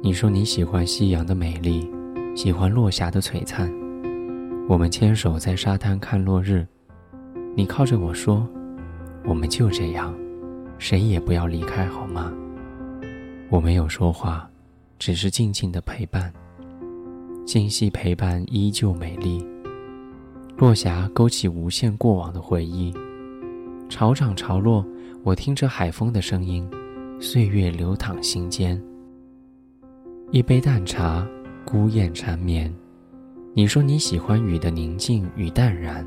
你说你喜欢夕阳的美丽，喜欢落霞的璀璨。我们牵手在沙滩看落日，你靠着我说：“我们就这样，谁也不要离开，好吗？”我没有说话，只是静静的陪伴。今夕陪伴依旧美丽，落霞勾起无限过往的回忆。潮涨潮落，我听着海风的声音，岁月流淌心间。一杯淡茶，孤雁缠绵。你说你喜欢雨的宁静与淡然，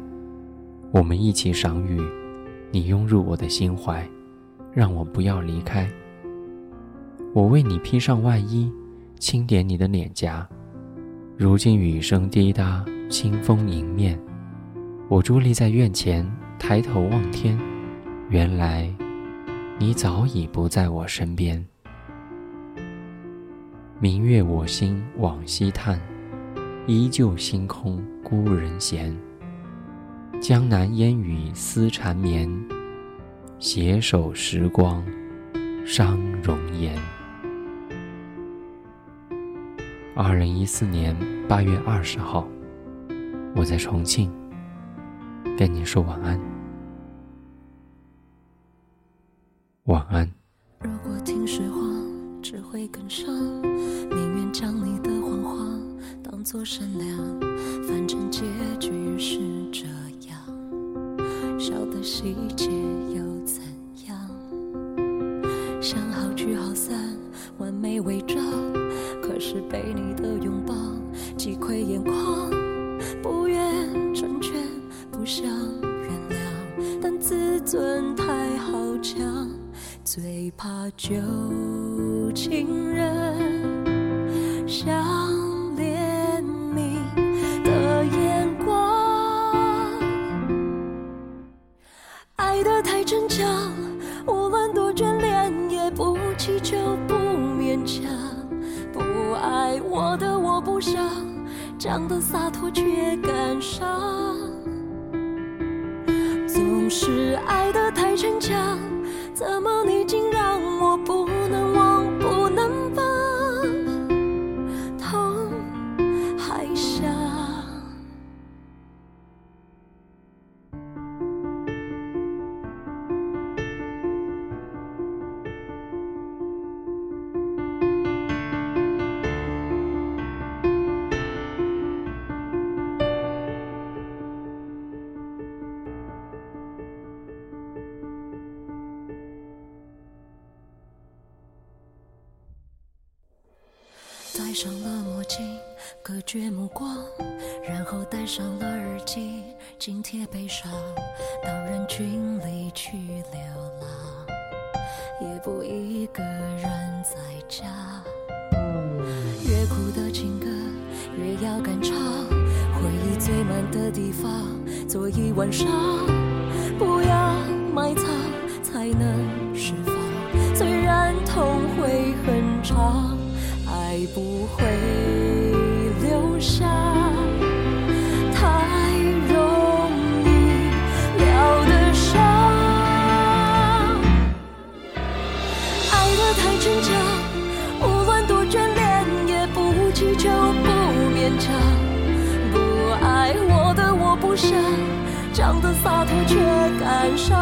我们一起赏雨，你拥入我的心怀，让我不要离开。我为你披上外衣，轻点你的脸颊。如今雨声滴答，清风迎面，我伫立在院前，抬头望天，原来，你早已不在我身边。明月我心往西叹，依旧星空孤人闲。江南烟雨思缠绵，携手时光伤容颜。二零一四年八月二十号，我在重庆，跟你说晚安。晚安。如果听实话，只会更伤。宁愿将你的谎话当作善良，反正结局是这样。小的细节又怎样？想好聚好散，完美伪装。可是被你的拥抱击溃眼眶，不愿成全，不想原谅，但自尊太好强，最怕旧情人像怜悯的眼光，爱得太逞强，无论多眷恋，也不祈求，不勉强。不爱我的我不想，讲的洒脱却感伤。总是爱得太逞强，怎么你竟戴上了墨镜，隔绝目光，然后戴上了耳机，紧贴悲伤，到人群里去流浪，也不一个人在家。越苦的情歌，越要敢唱，回忆最满的地方，坐一晚上，不要埋藏，才能释放。虽然痛会很长。爱不会留下太容易疗的伤，爱得太逞强，无论多眷恋，也不祈求，不勉强。不爱我的我不想，讲的洒脱却感伤，